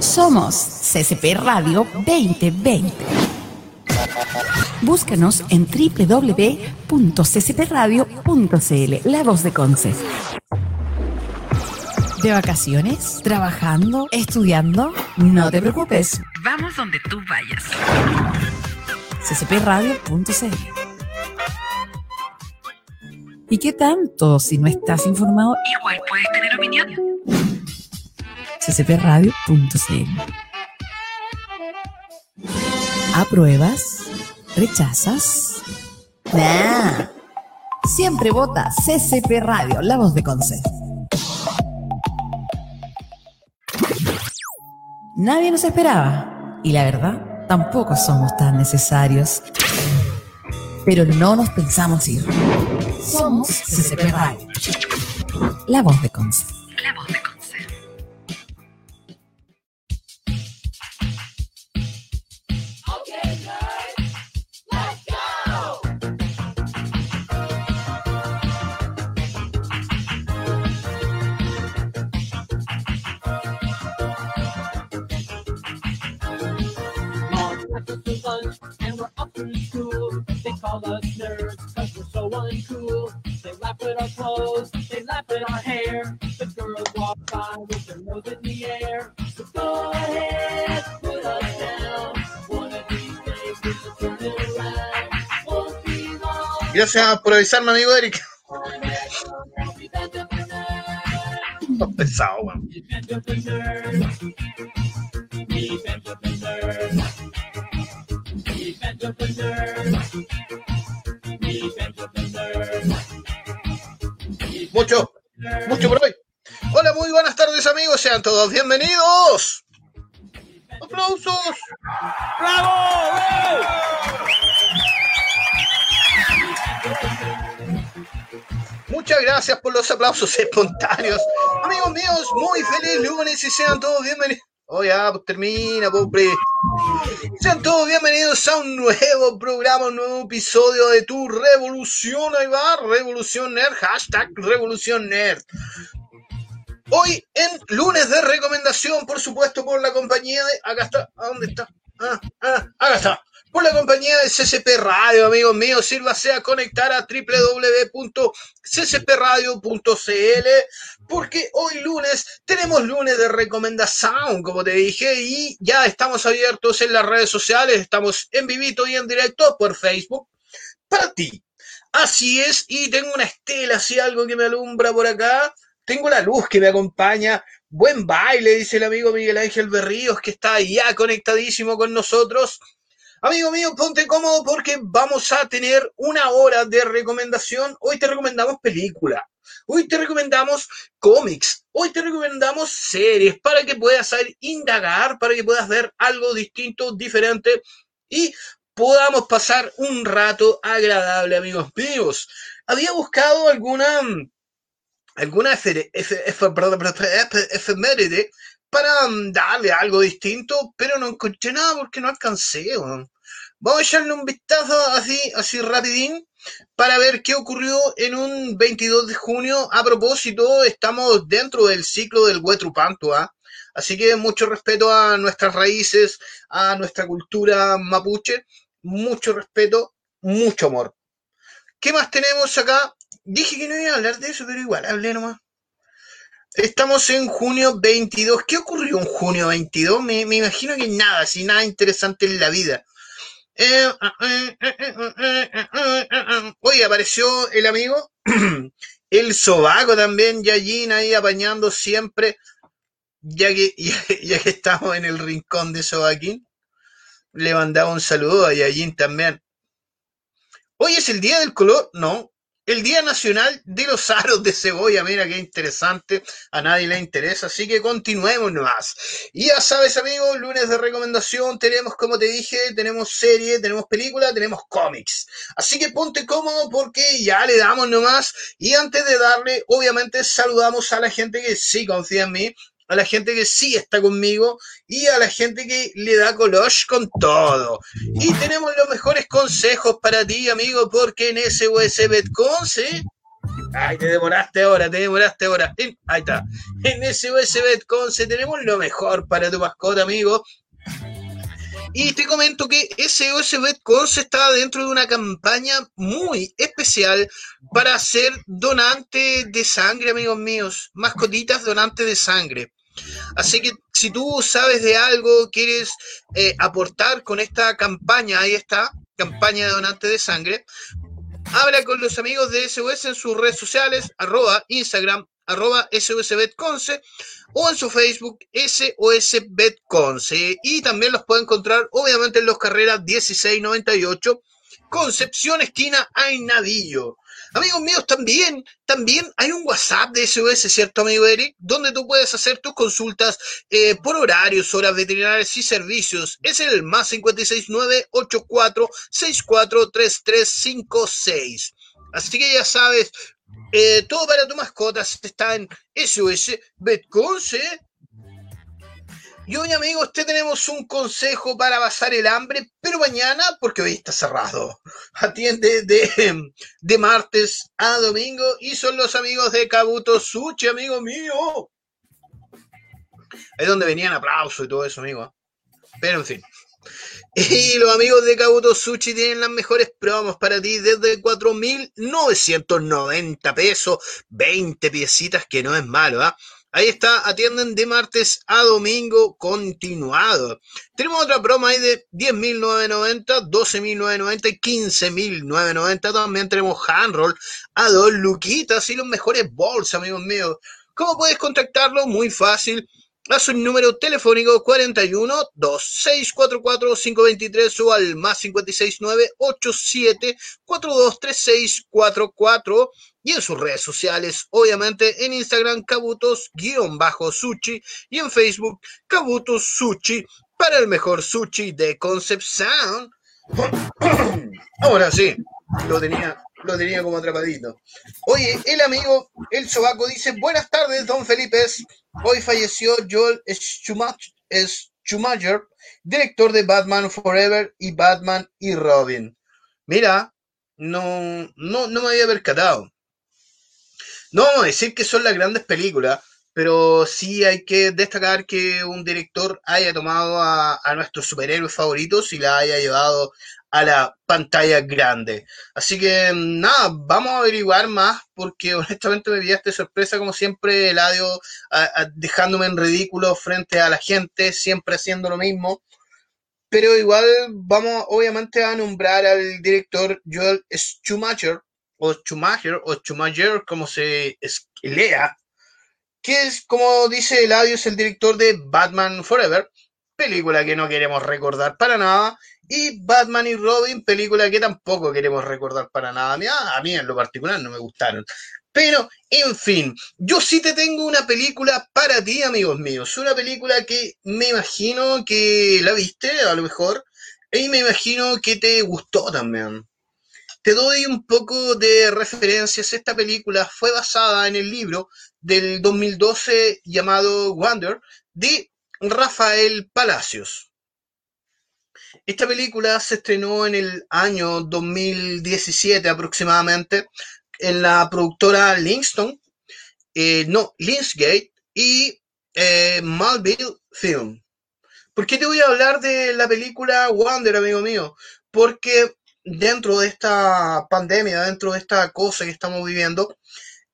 Somos CCP Radio 2020. Búscanos en www.ccpradio.cl, la voz de Conce. ¿De vacaciones? ¿Trabajando? ¿Estudiando? No te preocupes. Vamos donde tú vayas. ccpradio.cl ¿Y qué tanto? Si no estás informado, igual puedes tener opinión. ccpradio.cl ¿Apruebas? ¿Rechazas? Nah. Siempre vota CCP Radio, la voz de Conce. Nadie nos esperaba. Y la verdad, tampoco somos tan necesarios. Pero no nos pensamos ir. Somos CCP Radio. La voz de Conce. La voz de Conce. Call us nerds because we're so uncool. They laugh at our clothes, they laugh at our hair. The girls walk by with their nose in the air. So go ahead, put us down. One of these days we will turn it around. Won't be long. Gracias por avisarme, amigo Eric. Pesado, weón. Mucho, mucho por hoy. Hola, muy buenas tardes amigos, sean todos bienvenidos. ¡Aplausos! ¡Bravo! Muchas gracias por los aplausos espontáneos. Amigos míos, muy feliz lunes y sean todos bienvenidos. Oh, ya, pues termina, pobre. Sean todos bienvenidos a un nuevo programa, un nuevo episodio de Tu Revolución. Ahí va, Revolución Nerd, hashtag Revolución Nerd. Hoy en lunes de recomendación, por supuesto, por la compañía de. Acá está, ¿a dónde está? Ah, ah, acá está por la compañía de CCP Radio, amigos míos. Sírvase a conectar a www.ccpradio.cl porque hoy lunes tenemos lunes de recomendación, como te dije, y ya estamos abiertos en las redes sociales, estamos en vivito y en directo por Facebook para ti. Así es, y tengo una estela, así algo que me alumbra por acá. Tengo la luz que me acompaña. Buen baile, dice el amigo Miguel Ángel Berríos, que está ya conectadísimo con nosotros. Amigo mío, ponte cómodo porque vamos a tener una hora de recomendación. Hoy te recomendamos película. Hoy te recomendamos cómics. Hoy te recomendamos series para que puedas indagar, para que puedas ver algo distinto, diferente y podamos pasar un rato agradable, amigos míos. Había buscado alguna alguna efeméride para darle algo distinto, pero no encontré nada porque no alcancé. Vamos a echarle un vistazo así, así rapidín para ver qué ocurrió en un 22 de junio. A propósito, estamos dentro del ciclo del Huetrupanto, ¿ah? Así que mucho respeto a nuestras raíces, a nuestra cultura mapuche, mucho respeto, mucho amor. ¿Qué más tenemos acá? Dije que no iba a hablar de eso, pero igual, hablé nomás. Estamos en junio 22. ¿Qué ocurrió en junio 22? Me, imagino que nada, sin nada interesante en la vida. Oye, apareció el amigo, el sobaco también, Yayin ahí apañando siempre, ya que, ya, que estamos en el rincón de Sobaquín. Le mandaba un saludo a Yayin también. Hoy es el día del color, no, el Día Nacional de los Aros de Cebolla, mira qué interesante, a nadie le interesa, así que continuemos nomás. Y ya sabes, amigos, lunes de recomendación, tenemos, como te dije, tenemos serie, tenemos película, tenemos cómics. Así que ponte cómodo porque ya le damos nomás. Y antes de darle, obviamente saludamos a la gente que sí confía en mí, a la gente que sí está conmigo y a la gente que le da colosh con todo. Y tenemos los mejores consejos para ti, amigo, porque en SOS Betconce Ay, te demoraste ahora, te demoraste ahora. ahí está. En SOS Betconce tenemos lo mejor para tu mascota, amigo. Y te comento que SOS Betconce está dentro de una campaña muy especial para ser donante de sangre, amigos míos. Mascotitas donantes de sangre. Así que si tú sabes de algo, quieres eh, aportar con esta campaña, ahí está, campaña de donante de sangre, habla con los amigos de SOS en sus redes sociales, arroba Instagram, arroba SOSBetconce o en su Facebook SOSBetconce. Y también los puede encontrar obviamente en los carreras 1698, Concepción Esquina Ainadillo. Amigos míos, también, también hay un WhatsApp de SOS, ¿cierto, amigo Eric? Donde tú puedes hacer tus consultas eh, por horarios, horas veterinarias y servicios. Es el más 569-8464-3356. Así que ya sabes, eh, todo para tu mascota está en SOS Betconce. Y hoy, amigos, te tenemos un consejo para pasar el hambre, pero mañana, porque hoy está cerrado. Atiende de, de martes a domingo y son los amigos de Kabuto Sushi, amigo mío. Es donde venían aplausos y todo eso, amigo. Pero en fin. Y los amigos de Kabuto Sushi tienen las mejores promos para ti desde 4.990 pesos, 20 piecitas, que no es malo, ¿ah? Ahí está, atienden de martes a domingo continuado. Tenemos otra broma ahí de 10.990, 12.990 y 15.990. También tenemos handroll a dos luquitas y los mejores bolsas, amigos míos. ¿Cómo puedes contactarlo? Muy fácil a su número telefónico 41 2644 523 o al más 569 87 423644 y en sus redes sociales, obviamente en Instagram Kabutos-Sushi y en Facebook Kabutos Sushi para el mejor sushi de Concept Sound. Ahora sí, lo tenía lo tenía como atrapadito. Oye, el amigo, el sobaco dice, buenas tardes, don Felipe. Hoy falleció Joel Schumacher, director de Batman Forever y Batman y Robin. Mira, no, no, no me había percatado. No a decir que son las grandes películas, pero sí hay que destacar que un director haya tomado a, a nuestros superhéroes favoritos y la haya llevado a la pantalla grande. Así que nada, vamos a averiguar más porque honestamente me esta sorpresa como siempre, Eladio dejándome en ridículo frente a la gente, siempre haciendo lo mismo. Pero igual vamos obviamente a nombrar al director Joel Schumacher o Schumacher o Schumacher como se lea, que es como dice Eladio es el director de Batman Forever, película que no queremos recordar para nada y Batman y Robin, película que tampoco queremos recordar para nada. A mí, en lo particular no me gustaron. Pero, en fin, yo sí te tengo una película para ti, amigos míos. Una película que me imagino que la viste, a lo mejor, y me imagino que te gustó también. Te doy un poco de referencias. Esta película fue basada en el libro del 2012 llamado Wonder de Rafael Palacios. Esta película se estrenó en el año 2017 aproximadamente en la productora Livingston, eh, no, Linsgate y eh, Malville Film. ¿Por qué te voy a hablar de la película Wonder, amigo mío? Porque dentro de esta pandemia, dentro de esta cosa que estamos viviendo,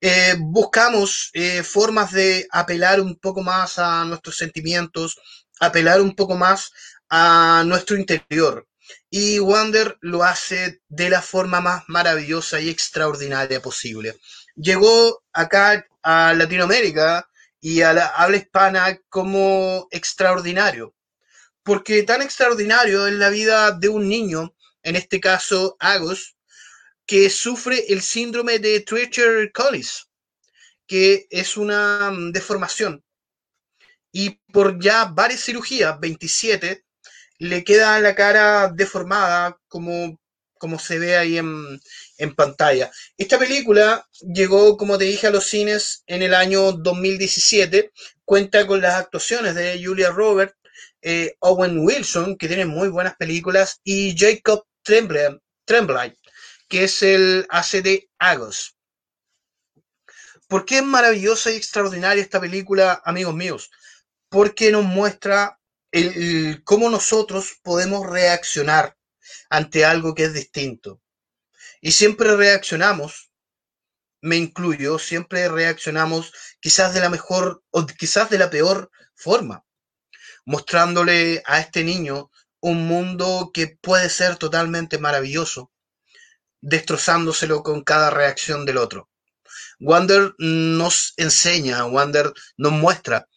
eh, buscamos formas de apelar un poco más a nuestros sentimientos, apelar un poco más a nuestro interior. Y Wander lo hace de la forma más maravillosa y extraordinaria posible. Llegó acá a Latinoamérica y a la habla hispana como extraordinario. Porque tan extraordinario es la vida de un niño, en este caso Agos, que sufre el síndrome de Treacher Collins, que es una mm, deformación. Y por ya varias cirugías, 27, le queda la cara deformada como, como se ve ahí en, pantalla. Esta película llegó, como te dije, a los cines en el año 2017. Cuenta con las actuaciones de Julia Roberts, eh, Owen Wilson, que tiene muy buenas películas, y Jacob Tremblay, que es el hace de Agos. ¿Por qué es maravillosa y extraordinaria esta película, amigos míos? Porque nos muestra cómo nosotros podemos reaccionar ante algo que es distinto. Y siempre reaccionamos, me incluyo, siempre reaccionamos quizás de la mejor o quizás de la peor forma, mostrándole a este niño un mundo que puede ser totalmente maravilloso, destrozándoselo con cada reacción del otro. Wander nos enseña, Wander nos muestra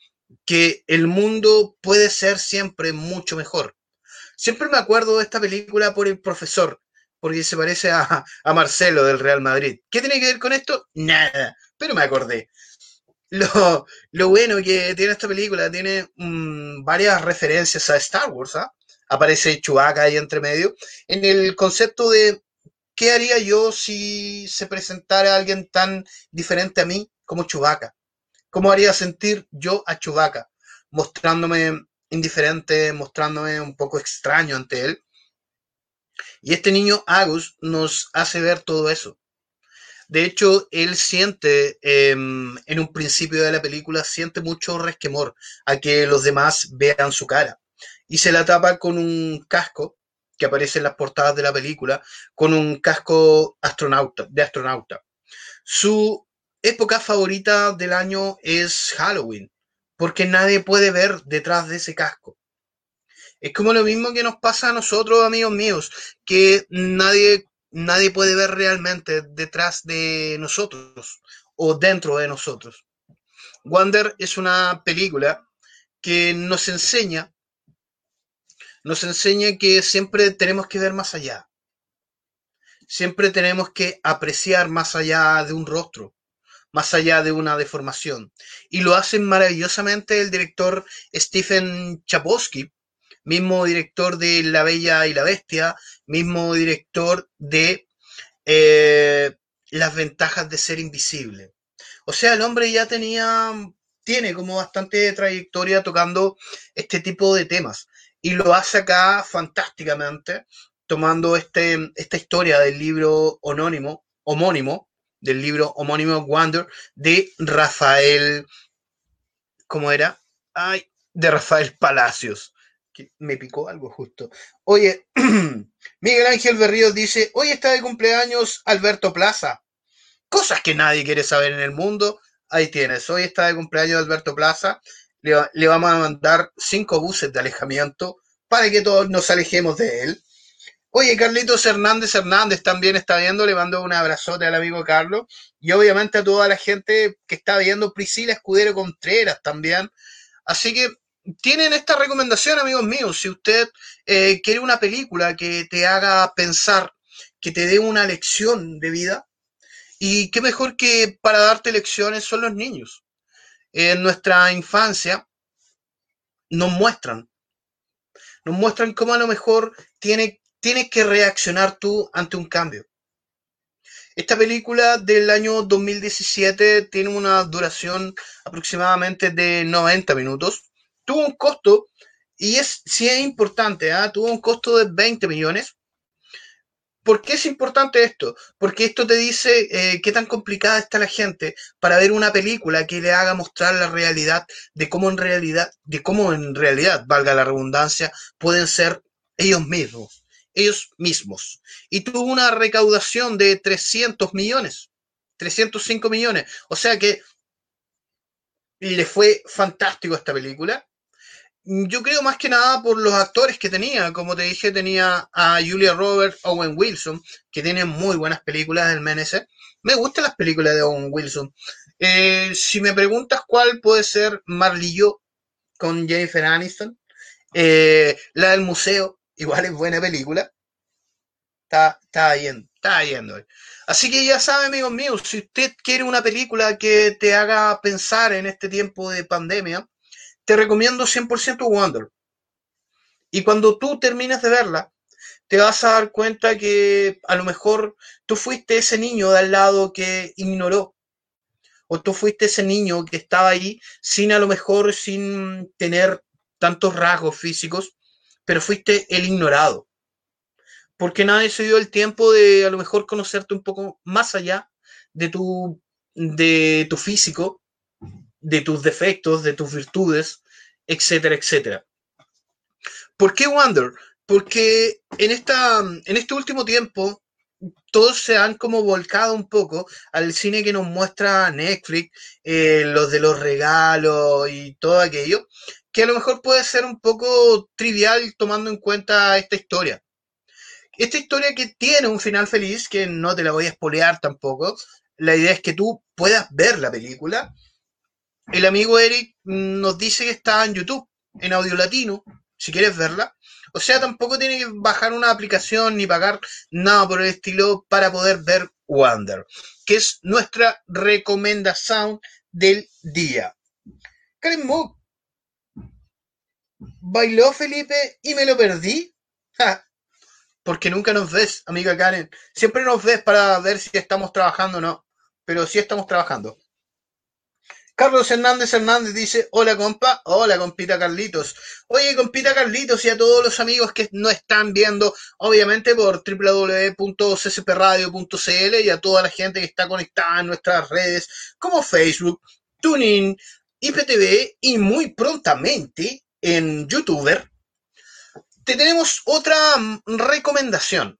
que el mundo puede ser siempre mucho mejor. Siempre me acuerdo de esta película por el profesor, porque se parece a, Marcelo del Real Madrid. ¿Qué tiene que ver con esto? Nada, pero me acordé. Lo, bueno que tiene esta película, tiene mm, varias referencias a Star Wars, ¿ah? Aparece Chewbacca ahí entre medio, en el concepto de ¿qué haría yo si se presentara alguien tan diferente a mí como Chewbacca? ¿Cómo haría sentir yo a Chewbacca? Mostrándome indiferente, mostrándome un poco extraño ante él. Y este niño Agus nos hace ver todo eso. De hecho, él siente, em, en un principio de la película, siente mucho resquemor a que los demás vean su cara. Y se la tapa con un casco que aparece en las portadas de la película, con un casco astronauta, de astronauta. Su época favorita del año es Halloween, porque nadie puede ver detrás de ese casco. Es como lo mismo que nos pasa a nosotros, amigos míos, que nadie, nadie puede ver realmente detrás de nosotros o dentro de nosotros. Wonder es una película que nos enseña nos enseña que siempre tenemos que ver más allá. Siempre tenemos que apreciar más allá de un rostro, más allá de una deformación. Y lo hace maravillosamente el director Stephen Chapowski, mismo director de La Bella y la Bestia, mismo director de eh, Las ventajas de ser invisible. O sea, el hombre ya tenía, tiene como bastante trayectoria tocando este tipo de temas y lo hace acá fantásticamente, tomando este, esta historia del libro anónimo, homónimo, del libro homónimo Wonder, de Rafael, ¿cómo era? Ay, de Rafael Palacios. Que me picó algo justo. Oye, Miguel Ángel Berríos dice, hoy está de cumpleaños Alberto Plaza. Cosas que nadie quiere saber en el mundo. Ahí tienes, hoy está de cumpleaños Alberto Plaza le, vamos a mandar cinco buses de alejamiento para que todos nos alejemos de él. Oye, Carlitos Hernández Hernández también está viendo, le mando un abrazote al amigo Carlos y obviamente a toda la gente que está viendo, Priscila Escudero Contreras también. Así que tienen esta recomendación, amigos míos, si usted eh, quiere una película que te haga pensar, que te dé una lección de vida, y qué mejor que para darte lecciones son los niños en nuestra infancia nos muestran, nos muestran cómo a lo mejor tiene, tienes que reaccionar tú ante un cambio. Esta película del año 2017 tiene una duración aproximadamente de 90 minutos. Tuvo un costo, y es, sí es importante, ¿ah? tuvo un costo de 20 millones. ¿Por qué es importante esto? Porque esto te dice eh, qué tan complicada está la gente para ver una película que le haga mostrar la realidad de cómo en realidad, de cómo en realidad, valga la redundancia, pueden ser ellos mismos, ellos mismos. Y tuvo una recaudación de 300 millones, 305 millones. O sea que le fue fantástico esta película. Yo creo más que nada por los actores que tenía. Como te dije, tenía a Julia Roberts, Owen Wilson, que tiene muy buenas películas del MNC. Me gustan las películas de Owen Wilson. Eh, si me preguntas cuál puede ser Marley Yo con Jennifer Aniston, eh, la del museo, igual es buena película. Está, está está. Así que ya sabe, amigos míos, si usted quiere una película que te haga pensar en este tiempo de pandemia, te recomiendo 100% Wonder. Y cuando tú termines de verla, te vas a dar cuenta que a lo mejor tú fuiste ese niño de al lado que ignoró. O tú fuiste ese niño que estaba ahí sin a lo mejor sin tener tantos rasgos físicos, pero fuiste el ignorado. Porque nadie se dio el tiempo de a lo mejor conocerte un poco más allá de tu de tu físico, de tus defectos, de tus virtudes, etcétera, etcétera. ¿Por qué Wonder? Porque en, esta, en este último tiempo todos se han como volcado un poco al cine que nos muestra Netflix, eh, los de los regalos y todo aquello, que a lo mejor puede ser un poco trivial tomando en cuenta esta historia. Esta historia que tiene un final feliz, que no te la voy a espolear tampoco, la idea es que tú puedas ver la película. El amigo Eric nos dice que está en YouTube, en audio latino, si quieres verla. O sea, tampoco tiene que bajar una aplicación ni pagar nada por el estilo para poder ver Wonder, que es nuestra recomendación del día. Karen Mook bailó Felipe y me lo perdí. porque nunca nos ves, amiga Karen. Siempre nos ves para ver si estamos trabajando o no, pero sí estamos trabajando. Carlos Hernández Hernández dice, hola compa, hola compita Carlitos. Oye compita Carlitos y a todos los amigos que nos están viendo, obviamente por www.ccpradio.cl y a toda la gente que está conectada en nuestras redes como Facebook, TuneIn, IPTV y muy prontamente en YouTuber, te tenemos otra recomendación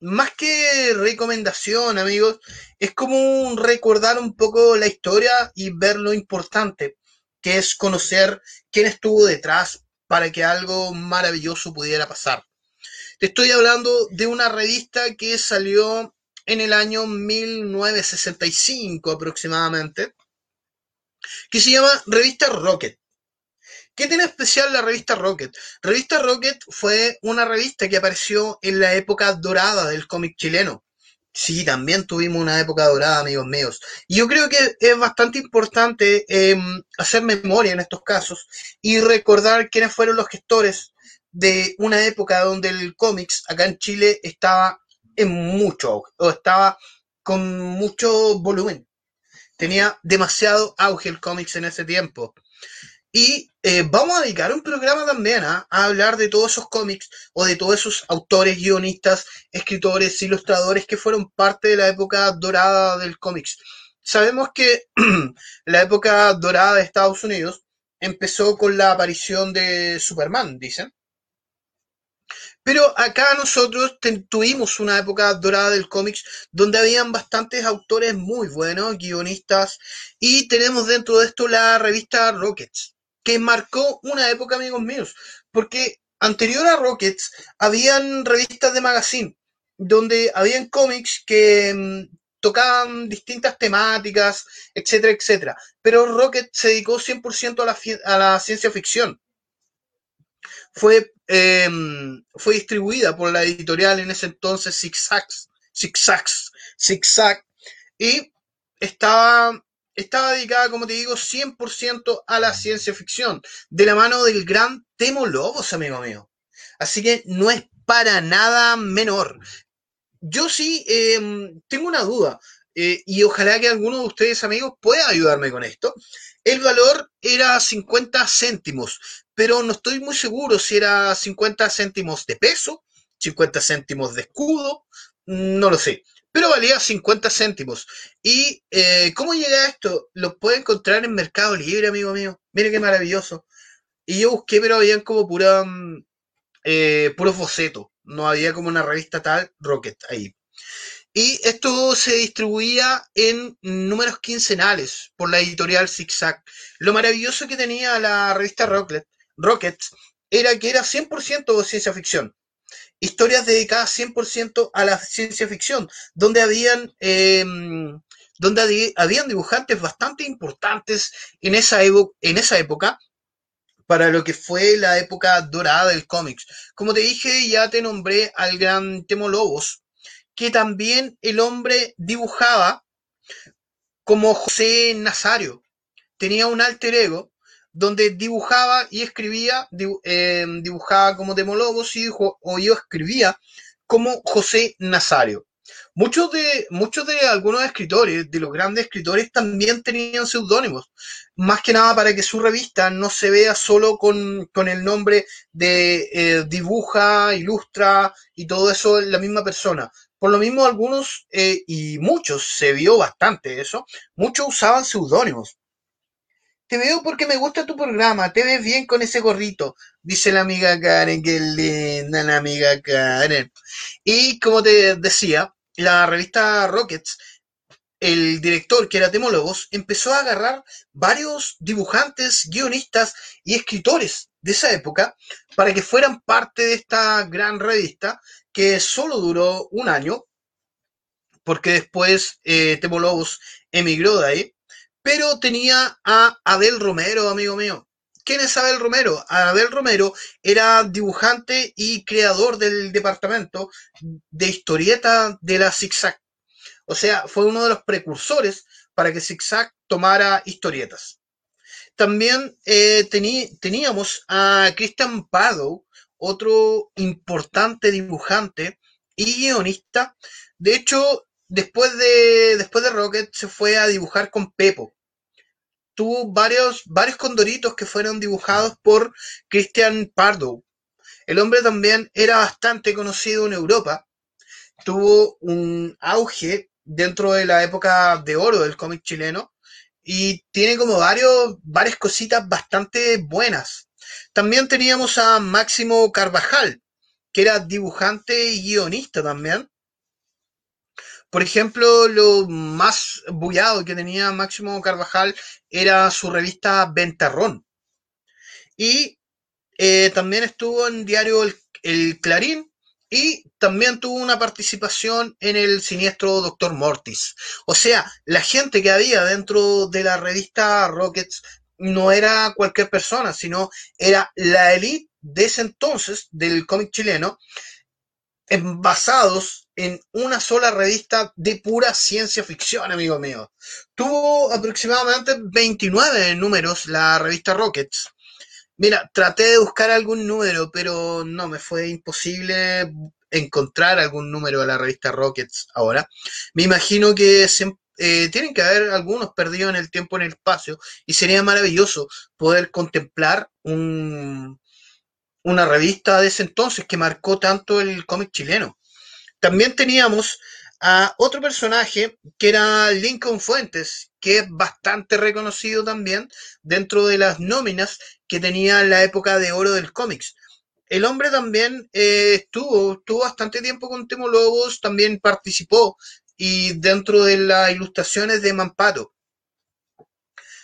más que recomendación, amigos, es como recordar un poco la historia y ver lo importante, que es conocer quién estuvo detrás para que algo maravilloso pudiera pasar. Te estoy hablando de una revista que salió en el año 1965 aproximadamente, que se llama Revista Rocket. ¿Qué tiene especial la revista Rocket? Revista Rocket fue una revista que apareció en la época dorada del cómic chileno. Sí, también tuvimos una época dorada, amigos míos. Y yo creo que es bastante importante em, hacer memoria en estos casos y recordar quiénes fueron los gestores de una época donde el cómics acá en Chile estaba en mucho auge, o estaba con mucho volumen. Tenía demasiado auge el cómics en ese tiempo. Y eh, vamos a dedicar un programa también ¿ah? a hablar de todos esos cómics o de todos esos autores, guionistas, escritores, ilustradores que fueron parte de la época dorada del cómics. Sabemos que la época dorada de Estados Unidos empezó con la aparición de Superman, dicen. Pero acá nosotros tuvimos una época dorada del cómics donde habían bastantes autores muy buenos, guionistas, y tenemos dentro de esto la revista Rockets que marcó una época, amigos míos, porque anterior a Rockets habían revistas de magazine donde habían cómics que mm, tocaban distintas temáticas, etcétera, etcétera. Pero Rocket se dedicó 100% a la, a la ciencia ficción. Fue, em, fue distribuida por la editorial en ese entonces Zigzags, Zigzags, Zigzag, y estaba estaba dedicada, como te digo, 100% a la ciencia ficción, de la mano del gran Temo Lobos, amigo mío. Así que no es para nada menor. Yo sí em, tengo una duda, eh, y ojalá que alguno de ustedes, amigos, pueda ayudarme con esto. El valor era 50 céntimos, pero no estoy muy seguro si era 50 céntimos de peso, 50 céntimos de escudo, no lo sé pero valía 50 céntimos. ¿Y eh, cómo llega esto? Lo puede encontrar en Mercado Libre, amigo mío. Mire qué maravilloso. Y yo busqué, pero habían como pura, mm, eh, puros bocetos. No había como una revista tal, Rocket, ahí. Y esto se distribuía en números quincenales por la editorial Zigzag. Lo maravilloso que tenía la revista Rocket, Rockets era que era 100% ciencia ficción historias dedicadas 100% a la ciencia ficción, donde habían, em, donde habían dibujantes bastante importantes en esa, en esa época para lo que fue la época dorada del cómics. Como te dije, ya te nombré al gran Temo Lobos, que también el hombre dibujaba como José Nazario. Tenía un alter ego donde dibujaba y escribía, eh, dibujaba como Demolobos y o yo escribía como José Nazario. Muchos de, muchos de algunos escritores, de los grandes escritores, también tenían seudónimos, más que nada para que su revista no se vea solo con, el nombre de eh, dibuja, ilustra y todo eso la misma persona. Por lo mismo, algunos eh, y muchos, se vio bastante eso, muchos usaban seudónimos. Te veo porque me gusta tu programa, te ves bien con ese gorrito, dice la amiga Karen, qué linda la amiga Karen. Y como te decía, la revista Rockets, el director, que era Temo Lobos, empezó a agarrar varios dibujantes, guionistas y escritores de esa época para que fueran parte de esta gran revista que solo duró un año, porque después eh, Temo Lobos emigró de ahí pero tenía a Abel Romero, amigo mío. ¿Quién es Abel Romero? Abel Romero era dibujante y creador del departamento de historieta de la ZigZag. O sea, fue uno de los precursores para que ZigZag tomara historietas. También eh, teníamos a Christian Pardo, otro importante dibujante y guionista. De hecho, después de, después de Rocket se fue a dibujar con Pepo. Tuvo varios, varios condoritos que fueron dibujados por Christian Pardo. El hombre también era bastante conocido en Europa. Tuvo un auge dentro de la época de oro del cómic chileno y tiene como varios, varias cositas bastante buenas. También teníamos a Máximo Carvajal, que era dibujante y guionista también. Por ejemplo, lo más bullado que tenía Máximo Carvajal era su revista Ventarrón. Y eh, también estuvo en diario el, Clarín y también tuvo una participación en el siniestro Doctor Mortis. O sea, la gente que había dentro de la revista Rockets no era cualquier persona, sino era la élite de ese entonces del cómic chileno, basados en una sola revista de pura ciencia ficción, amigo mío. Tuvo aproximadamente 29 números la revista Rockets. Mira, traté de buscar algún número, pero no, me fue imposible encontrar algún número de la revista Rockets ahora. Me imagino que eh, tienen que haber algunos perdidos en el tiempo, en el espacio, y sería maravilloso poder contemplar un, una revista de ese entonces que marcó tanto el cómic chileno. También teníamos a otro personaje que era Lincoln Fuentes, que es bastante reconocido también dentro de las nóminas que tenía la época de oro del cómics. El hombre también eh, estuvo, estuvo bastante tiempo con Temo Lobos, también participó y dentro de las ilustraciones de Mampato.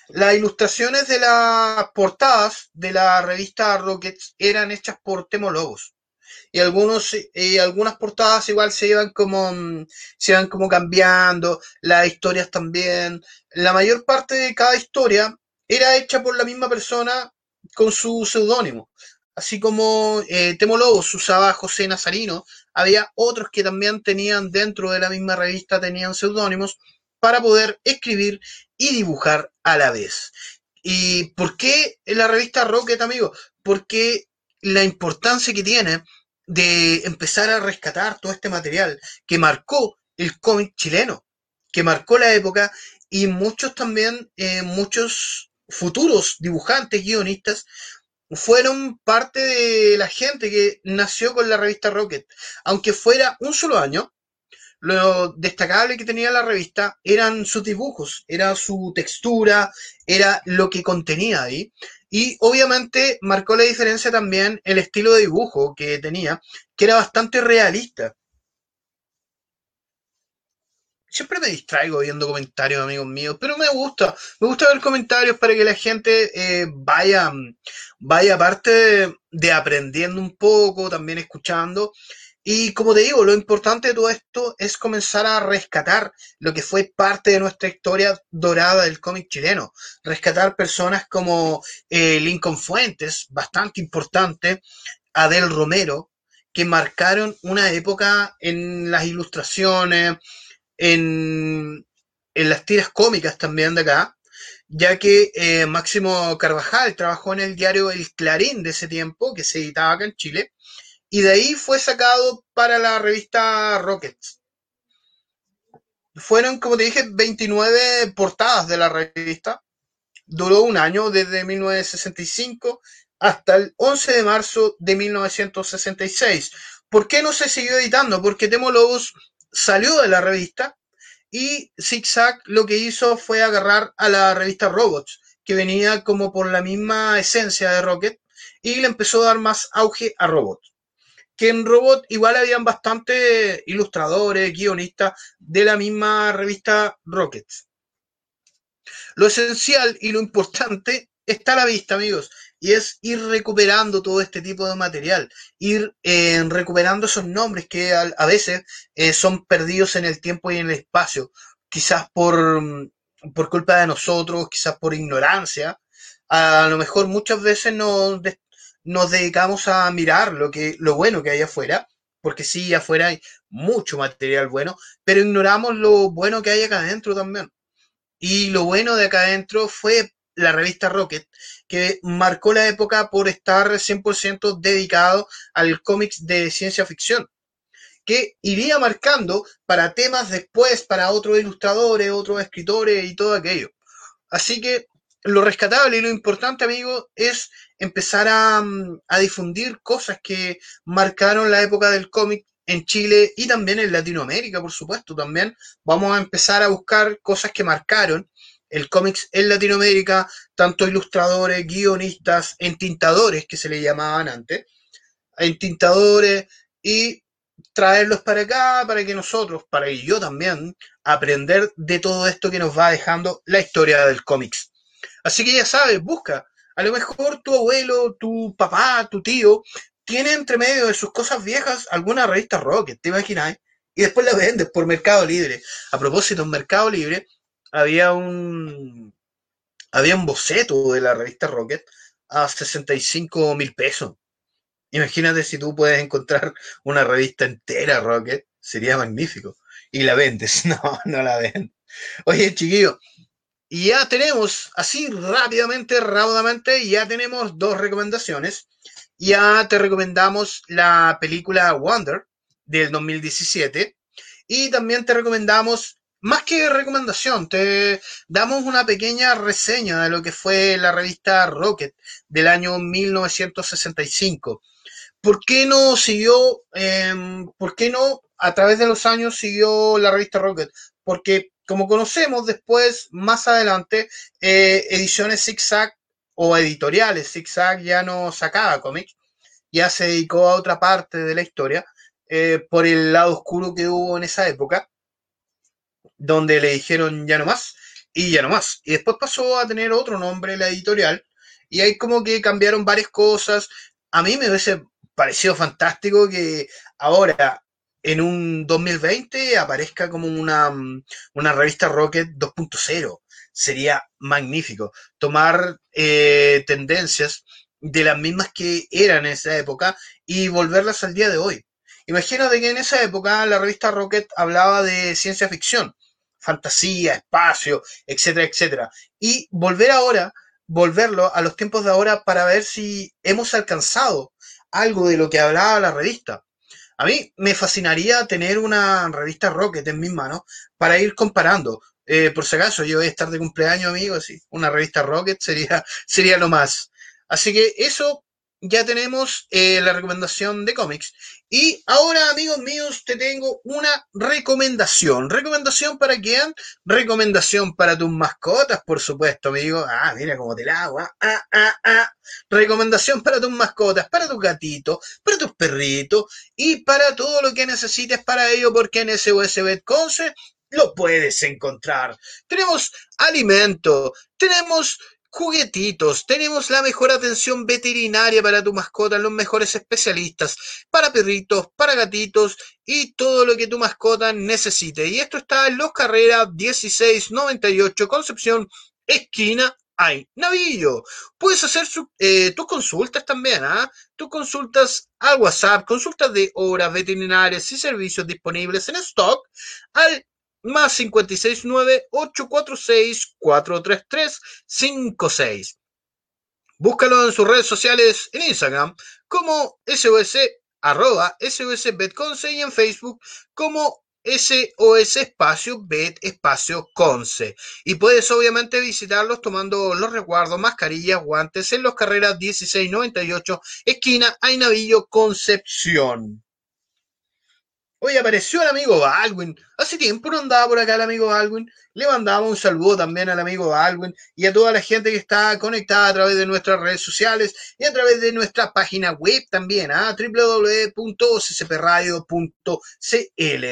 Las ilustraciones de las portadas de la revista Rockets eran hechas por Temo Lobos y algunos algunas portadas igual se iban como mm, se iban como cambiando, las historias también. La mayor parte de cada historia era hecha por la misma persona con su seudónimo. Así como eh, Temo Lobos usaba José Nazarino, había otros que también tenían dentro de la misma revista, tenían seudónimos para poder escribir y dibujar a la vez. ¿Y por qué la revista Rocket, amigo? Porque la importancia que tiene de empezar a rescatar todo este material que marcó el cómic chileno, que marcó la época y muchos también, eh, muchos futuros dibujantes, guionistas, fueron parte de la gente que nació con la revista Rocket. Aunque fuera un solo año, lo destacable que tenía la revista eran sus dibujos, era su textura, era lo que contenía ahí. Y obviamente marcó la diferencia también el estilo de dibujo que tenía, que era bastante realista. Siempre me distraigo viendo comentarios, amigos míos, pero me gusta, me gusta ver comentarios para que la gente eh, vaya, vaya aparte de aprendiendo un poco, también escuchando. Y como te digo, lo importante de todo esto es comenzar a rescatar lo que fue parte de nuestra historia dorada del cómic chileno. Rescatar personas como eh, Lincoln Fuentes, bastante importante, Adel Romero, que marcaron una época en las ilustraciones, en, las tiras cómicas también de acá, ya que eh, Máximo Carvajal trabajó en el diario El Clarín de ese tiempo, que se editaba acá en Chile y de ahí fue sacado para la revista Rockets. Fueron, como te dije, 29 portadas de la revista. Duró un año, desde 1965 hasta el 11 de marzo de 1966. ¿Por qué no se siguió editando? Porque Temo Lobos salió de la revista y Zigzag lo que hizo fue agarrar a la revista Robots, que venía como por la misma esencia de Rocket, y le empezó a dar más auge a Robots. Que en Robot igual habían bastantes ilustradores, guionistas de la misma revista Rockets. Lo esencial y lo importante está a la vista, amigos y es ir recuperando todo este tipo de material, ir eh, recuperando esos nombres que a, veces eh, son perdidos en el tiempo y en el espacio, quizás por, mm, por culpa de nosotros, quizás por ignorancia. A lo mejor muchas veces nos, nos dedicamos a mirar lo, que, lo bueno que hay afuera, porque sí, afuera hay mucho material bueno, pero ignoramos lo bueno que hay acá adentro también. Y lo bueno de acá adentro fue la revista Rocket, que marcó la época por estar 100% dedicado al cómics de ciencia ficción, que iría marcando para temas después, para otros ilustradores, otros escritores y todo aquello. Así que lo rescatable y lo importante, amigo, es empezar a, a difundir cosas que marcaron la época del cómic en Chile y también en Latinoamérica, por supuesto, también vamos a empezar a buscar cosas que marcaron el cómics en Latinoamérica, tanto ilustradores, guionistas, entintadores, que se le llamaban antes, entintadores, y traerlos para acá, para que nosotros, para que yo también, aprender de todo esto que nos va dejando la historia del cómics. Así que ya sabes, busca. A lo mejor tu abuelo, tu papá, tu tío, tiene entre medio de sus cosas viejas alguna revista Rocket, ¿te imaginas? Y después la vendes por Mercado Libre. A propósito, en Mercado Libre había un, había un boceto de la revista Rocket a 65 mil pesos. Imagínate si tú puedes encontrar una revista entera Rocket, sería magnífico. Y la vendes, no, no la ven. Oye, chiquillo, y ya tenemos, así rápidamente, rápidamente, ya tenemos dos recomendaciones. Ya te recomendamos la película Wonder del 2017 y también te recomendamos más que recomendación, te damos una pequeña reseña de lo que fue la revista Rocket del año 1965. ¿Por qué no siguió, em, por qué no a través de los años siguió la revista Rocket? Porque como conocemos después, más adelante, eh, ediciones Zigzag o editoriales Zigzag ya no sacaba cómics, ya se dedicó a otra parte de la historia eh, por el lado oscuro que hubo en esa época donde le dijeron ya no más y ya no más. Y después pasó a tener otro nombre la editorial y ahí como que cambiaron varias cosas. A mí me hubiese parecido fantástico que ahora en un 2020 aparezca como una, una revista Rocket 2.0. Sería magnífico. Tomar eh, tendencias de las mismas que eran en esa época y volverlas al día de hoy. Imagínate que en esa época la revista Rocket hablaba de ciencia ficción fantasía, espacio, etcétera, etcétera. Y volver ahora, volverlo a los tiempos de ahora para ver si hemos alcanzado algo de lo que hablaba la revista. A mí me fascinaría tener una revista Rocket en mis manos para ir comparando. Eh, por si acaso, yo voy a estar de cumpleaños, amigo, sí, una revista Rocket sería, sería lo más. Así que eso ya tenemos eh, la recomendación de cómics. Y ahora, amigos míos, te tengo una recomendación. ¿Recomendación para quién? Recomendación para tus mascotas, por supuesto, amigo. Ah, mira cómo te la hago. Ah, ah, ah, ah. Recomendación para tus mascotas, para tus gatitos, para tus perritos y para todo lo que necesites para ello, porque en SOS Conce lo puedes encontrar. Tenemos alimento, tenemos juguetitos, tenemos la mejor atención veterinaria para tu mascota, los mejores especialistas para perritos, para gatitos y todo lo que tu mascota necesite. Y esto está en Los Carreras 1698 Concepción, esquina hay Navillo. Puedes hacer eh, tus consultas también, ¿ah? Tus consultas al WhatsApp, consultas de horas veterinarias y servicios disponibles en stock al más 569-846-433-56. Búscalo en sus redes sociales en Instagram como SOS, arroba SOS Betconce y en Facebook como SOS espacio Bet espacio Conce. Y puedes obviamente visitarlos tomando los resguardos, mascarillas, guantes en los carreras 1698, esquina Ainavillo, Concepción. Hoy apareció el amigo Baldwin. Hace tiempo no andaba por acá el amigo Baldwin. Le mandamos un saludo también al amigo Baldwin y a toda la gente que está conectada a través de nuestras redes sociales y a través de nuestra página web también, a www.ccpradio.cl.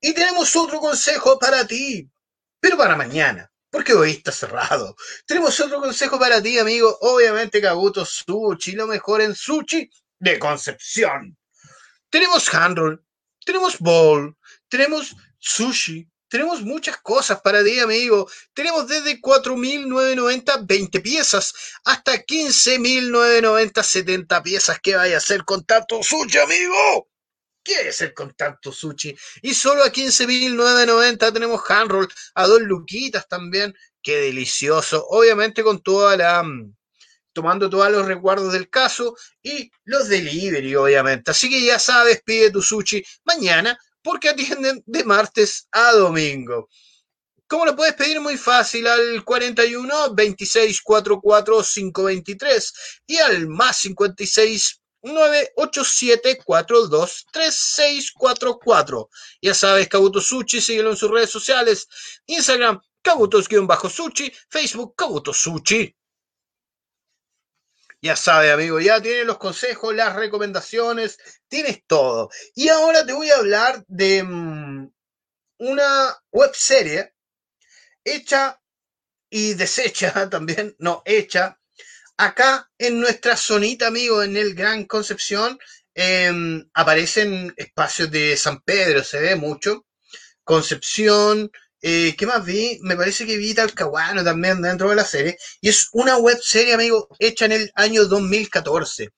Y tenemos otro consejo para ti, pero para mañana porque hoy está cerrado. Tenemos otro consejo para ti, amigo. Obviamente, Kabuto Sushi, lo mejor en sushi de Concepción. Tenemos handroll, tenemos bowl, tenemos sushi, tenemos muchas cosas para ti, amigo. Tenemos desde 4.990 20 piezas hasta 15.990 70 piezas. ¿Qué vaya a hacer con tanto sushi, amigo? ¿Qué es el con tanto sushi? Y solo a 15.990 tenemos handroll, a dos luquitas también. Qué delicioso. Obviamente con toda la mm, tomando todos los recuerdos del caso y los delivery, obviamente. Así que ya sabes, pide tu sushi mañana porque atienden de martes a domingo. ¿Cómo lo puedes pedir? Muy fácil al 41 26 44 523 y al más 56 987 42 3644. Ya sabes, Kabuto Sushi, síguelo en sus redes sociales, Instagram, Kabutos-Sushi, Facebook, Kabuto Sushi. Ya sabes, amigo, ya tienes los consejos, las recomendaciones, tienes todo. Y ahora te voy a hablar de mm, una web serie hecha y deshecha también, no, hecha acá en nuestra zonita, amigo, en el Gran Concepción, em, aparecen espacios de San Pedro, se ve mucho. Concepción, eh, ¿Qué más vi? Me parece que vi Talcahuano también dentro de la serie. Y es una web serie, amigo, hecha en el año 2014.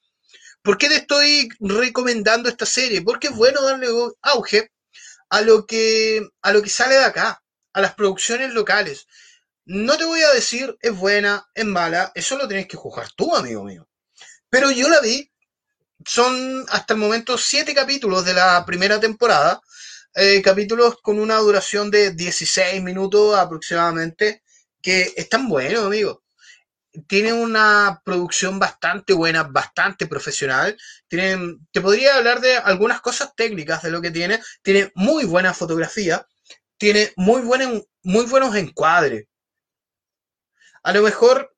¿Por qué te estoy recomendando esta serie? Porque es bueno darle auge a lo que, a lo que sale de acá, a las producciones locales. No te voy a decir es buena, es mala, eso lo tienes que juzgar tú, amigo mío. Pero yo la vi, son hasta el momento siete capítulos de la primera temporada eh, capítulos con una duración de 16 minutos aproximadamente, que están buenos, amigos. Tienen una producción bastante buena, bastante profesional. Tienen, te podría hablar de algunas cosas técnicas de lo que tiene. Tiene muy buena fotografía, tiene muy, muy buenos encuadres. A lo mejor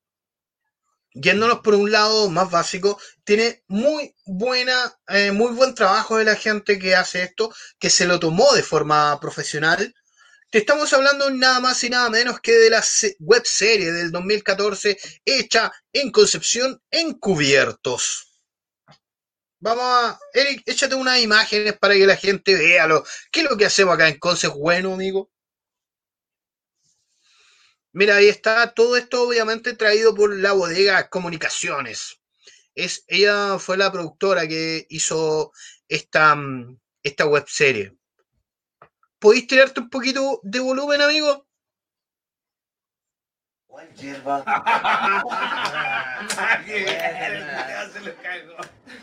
yéndonos por un lado más básico, tiene muy buena, eh, muy buen trabajo de la gente que hace esto, que se lo tomó de forma profesional. Te estamos hablando nada más y nada menos que de la web serie del 2014 hecha en Concepción Encubiertos. Vamos a, Eric, échate unas imágenes para que la gente vea lo, qué es lo que hacemos acá en Conce bueno, amigo. Mira, ahí está todo esto obviamente traído por la bodega Comunicaciones. Es, ella fue la productora que hizo esta, mm, esta web serie. ¿Podéis tirarte un poquito de volumen, amigo?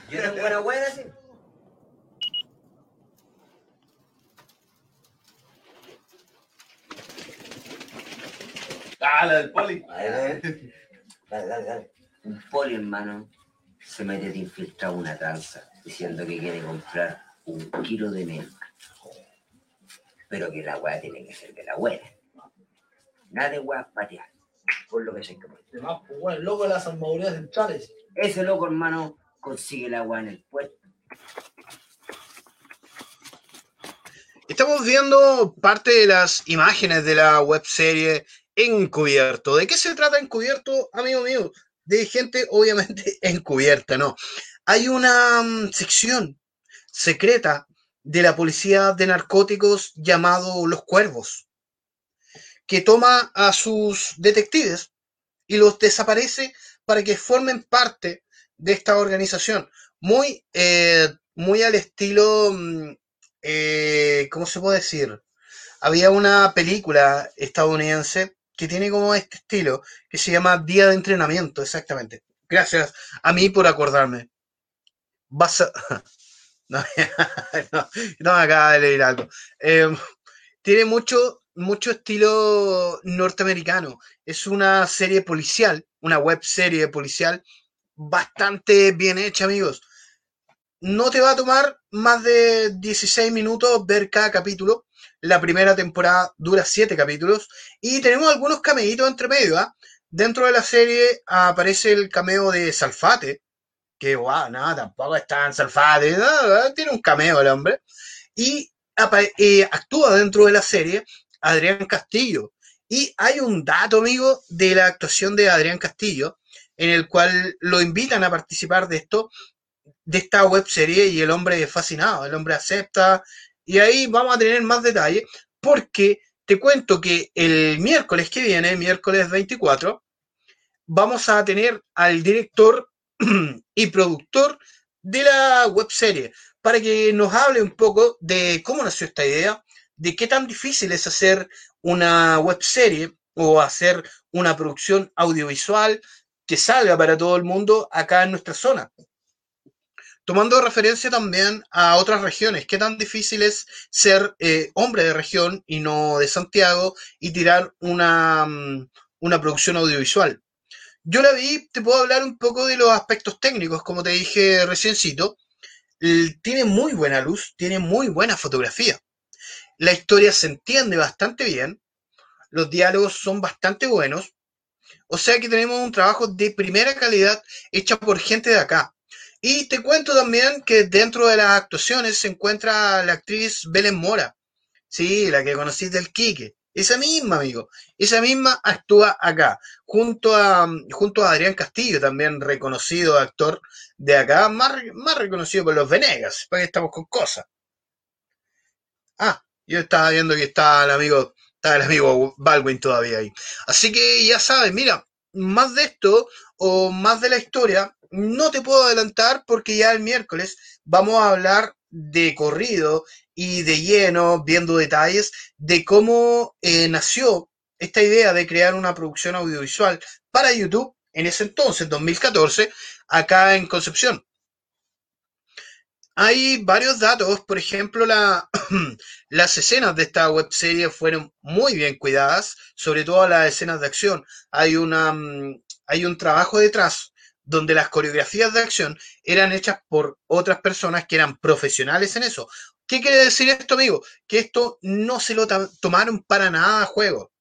Yo tengo buena buena, sí. Ah, la del poli. Dale, dale, dale. Un poli, hermano, se mete de infiltrado una tranza diciendo que quiere comprar un kilo de melca. Pero que la weá tiene que ser de la buena. Nada de weá patear. Por lo que sé que Además, pues bueno, el loco de las armadurías centrales. Ese loco, hermano, consigue la weá en el puerto. Estamos viendo parte de las imágenes de la web serie encubierto. ¿De qué se trata encubierto, amigo mío? De gente obviamente encubierta, ¿no? Hay una mm, sección secreta de la policía de narcóticos llamado Los Cuervos, que toma a sus detectives y los desaparece para que formen parte de esta organización. Muy, eh, muy al estilo, mm, eh, ¿cómo se puede decir? Había una película estadounidense que tiene como este estilo, que se llama Día de Entrenamiento, exactamente. Gracias a mí por acordarme. Vas a... No, no, me acaba de leer algo. Em, tiene mucho, mucho estilo norteamericano. Es una serie policial, una web serie policial bastante bien hecha, amigos. no te va a tomar más de 16 minutos ver cada capítulo. La primera temporada dura 7 capítulos y tenemos algunos cameitos entre medio. ¿ah? Dentro de la serie aparece el cameo de Salfate, que wow, no, tampoco está en Salfate, tiene un cameo el hombre. Y eh, actúa dentro de la serie Adrián Castillo. Y hay un dato, amigo, de la actuación de Adrián Castillo, en el cual lo invitan a participar de esto, de esta web serie, y el hombre es fascinado, el hombre acepta, y ahí vamos a tener más detalles, porque te cuento que el miércoles que viene, miércoles 24, vamos a tener al director y productor de la web serie para que nos hable un poco de cómo nació esta idea, de qué tan difícil es hacer una web serie o hacer una producción audiovisual que salga para todo el mundo acá en nuestra zona. Tomando referencia también a otras regiones, qué tan difícil es ser eh, hombre de región y no de Santiago y tirar una, mm, una producción audiovisual. Yo la vi, te puedo hablar un poco de los aspectos técnicos, como te dije reciencito. Tiene muy buena luz, tiene muy buena fotografía. La historia se entiende bastante bien, los diálogos son bastante buenos. O sea que tenemos un trabajo de primera calidad hecha por gente de acá. Y te cuento también que dentro de las actuaciones se encuentra la actriz Belén Mora. Sí, la que conociste del Quique. Esa misma, amigo, esa misma actúa acá, junto a, junto a Adrián Castillo, también reconocido actor de acá, más, más reconocido por los Venegas, para que estamos con cosas. Ah, yo estaba viendo que está el amigo, está el amigo Baldwin todavía ahí. Así que ya sabes, mira, más de esto o más de la historia, no te puedo adelantar porque ya el miércoles vamos a hablar de corrido y de lleno, viendo detalles de cómo eh, nació esta idea de crear una producción audiovisual para YouTube en ese entonces, 2014, acá en Concepción. Hay varios datos, por ejemplo, la, las escenas de esta web serie fueron muy bien cuidadas, sobre todo las escenas de acción. Hay, una, mm, hay un trabajo detrás donde las coreografías de acción eran hechas por otras personas que eran profesionales en eso. ¿Qué quiere decir esto, amigo? Que esto no se lo tomaron para nada a juego.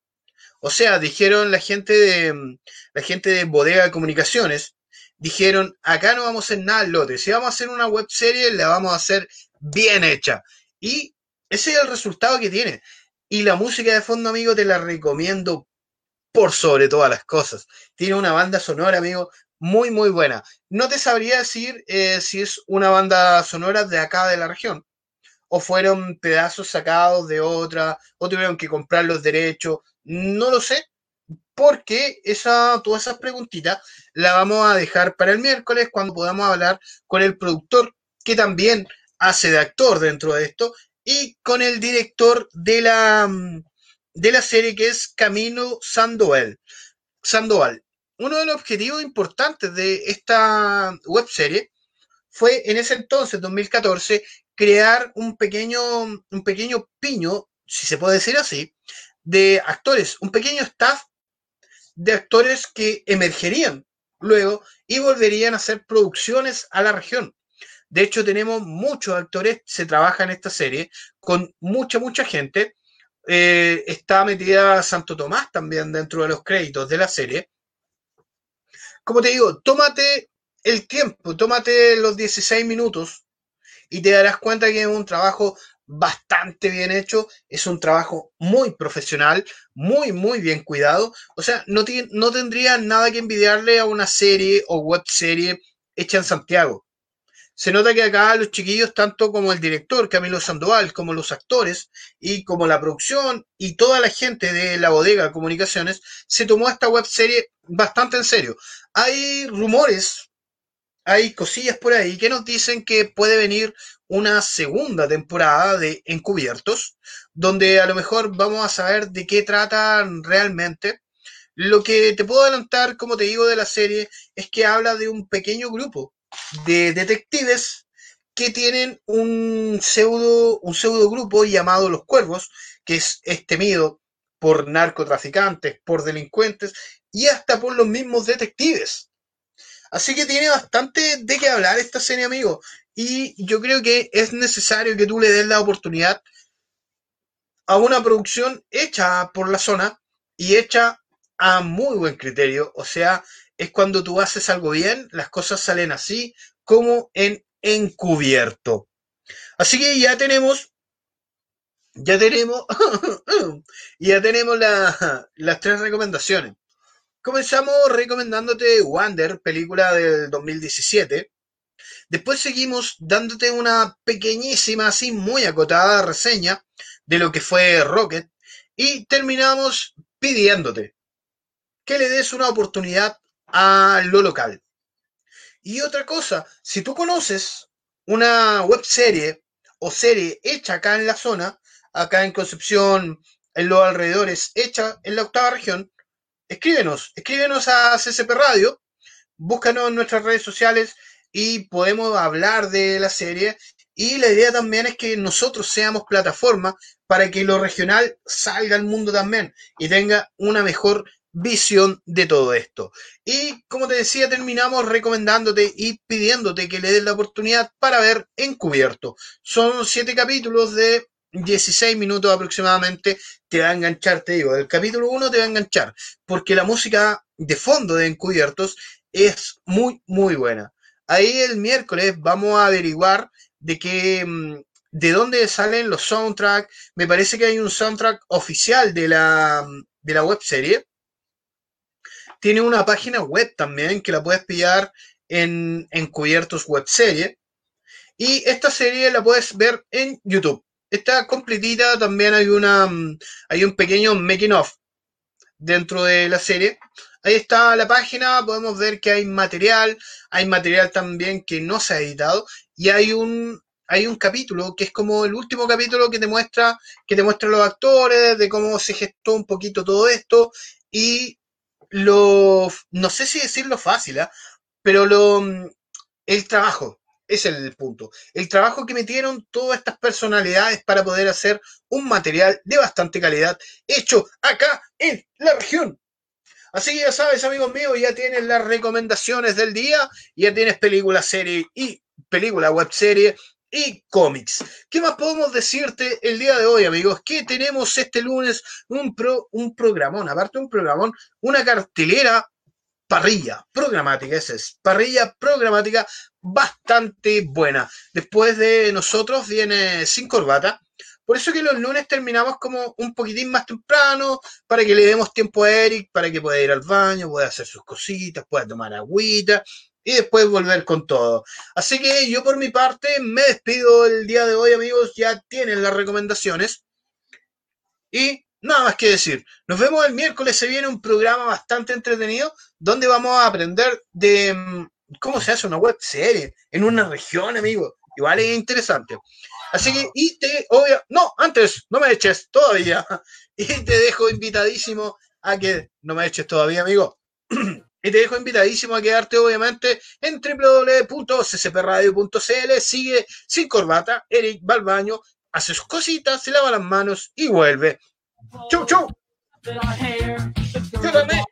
O sea, dijeron la gente de la gente de Bodega de Comunicaciones, dijeron, acá no vamos a hacer nada al lote. Si vamos a hacer una web serie, la vamos a hacer bien hecha. Y ese es el resultado que tiene. Y la música de fondo, amigo, te la recomiendo por sobre todas las cosas. Tiene una banda sonora, amigo, muy, muy buena. No te sabría decir eh, si es una banda sonora de acá de la región, o fueron pedazos sacados de otra, o tuvieron que comprar los derechos, no lo sé, porque esa, todas esas preguntitas las vamos a dejar para el miércoles cuando podamos hablar con el productor que también hace de actor dentro de esto y con el director de la, de la serie que es Camino Sandoval. Sandoval. Uno de los objetivos importantes de esta web serie fue en ese entonces, 2014, crear un pequeño, un pequeño piño, si se puede decir así, de actores, un pequeño staff de actores que emergerían luego y volverían a hacer producciones a la región. De hecho, tenemos muchos actores, se trabaja en esta serie con mucha, mucha gente. Eh, está metida Santo Tomás también dentro de los créditos de la serie. Como te digo, tómate el tiempo, tómate los 16 minutos y te darás cuenta que es un trabajo bastante bien hecho, es un trabajo muy profesional, muy, muy bien cuidado. O sea, no, no tendría nada que envidiarle a una serie o web serie hecha en Santiago. Se nota que acá los chiquillos, tanto como el director Camilo Sandoval, como los actores y como la producción y toda la gente de la bodega Comunicaciones, se tomó esta web serie bastante en serio. Hay rumores hay cosillas por ahí que nos dicen que puede venir una segunda temporada de Encubiertos, donde a lo mejor vamos a saber de qué tratan realmente. Lo que te puedo adelantar, como te digo, de la serie es que habla de un pequeño grupo de detectives que tienen un pseudo, un pseudo grupo llamado Los Cuervos, que es, temido por narcotraficantes, por delincuentes y hasta por los mismos detectives. Así que tiene bastante de qué hablar esta serie, amigo. Y yo creo que es necesario que tú le des la oportunidad a una producción hecha por la zona y hecha a muy buen criterio. O sea, es cuando tú haces algo bien, las cosas salen así como en encubierto. Así que ya tenemos, ya tenemos, ya tenemos las tres recomendaciones. Comenzamos recomendándote Wander, película del 2017. Después seguimos dándote una pequeñísima, así muy acotada reseña de lo que fue Rocket. Y terminamos pidiéndote que le des una oportunidad a lo local. Y otra cosa, si tú conoces una web serie o serie hecha acá en la zona, acá en Concepción, en los alrededores, hecha en la octava región, escríbenos, escríbenos a CCP Radio, búscanos en nuestras redes sociales y podemos hablar de la serie. Y la idea también es que nosotros seamos plataforma para que lo regional salga al mundo también y tenga una mejor visión de todo esto. Y como te decía, terminamos recomendándote y pidiéndote que le des la oportunidad para ver Encubierto. Son siete capítulos de 16 minutos aproximadamente. Te va a enganchar, te digo, el capítulo 1 te va a enganchar, porque la música de fondo de Encubiertos es muy, muy buena. Ahí el miércoles vamos a averiguar de qué mm, de dónde salen los soundtracks. Me parece que hay un soundtrack oficial de la, de la web serie tiene una página web también que la puedes pillar en Encubiertos Web Serie. Y esta serie la puedes ver en YouTube. Está completita, también hay una mm, hay un pequeño making of dentro de la serie. Ahí está la página, podemos ver que hay material, hay material también que no se ha editado y hay un hay un capítulo que es como el último capítulo que te muestra que te muestra los actores, de cómo se gestó un poquito todo esto y lo, no sé si decirlo fácil, ¿eh? pero lo, mm, el trabajo, es el punto. El trabajo que metieron todas estas personalidades para poder hacer un material de bastante calidad hecho acá en la región. Así que ya sabes, amigos míos, ya tienes las recomendaciones del día, ya tienes película, serie y película web serie y cómics. ¿Qué más podemos decirte el día de hoy, amigos? Que tenemos este lunes un, pro, un programón, aparte un programón, una cartelera parrilla programática, esa es, parrilla programática bastante buena. Después de nosotros viene sin corbata. Por eso que los lunes terminamos como un poquitín más temprano, para que le demos tiempo a Eric, para que pueda ir al baño, pueda hacer sus cositas, pueda tomar agüita y después volver con todo. Así que yo por mi parte me despido el día de hoy, amigos. Ya tienen las recomendaciones. Y nada más que decir. Nos vemos el miércoles. Se viene un programa bastante entretenido donde vamos a aprender de mm, cómo se hace una web serie en una región, amigo. Igual es interesante. Así que, y te, obvio, no, antes, no me eches todavía. Y te dejo invitadísimo a que no me eches todavía, amigo. Y te dejo invitadísimo a quedarte, obviamente, en www.ccpradio.cl. Sigue sin corbata. Eric va al baño, hace sus cositas, se lava las manos y vuelve. ¡Chau, chau! Yo también.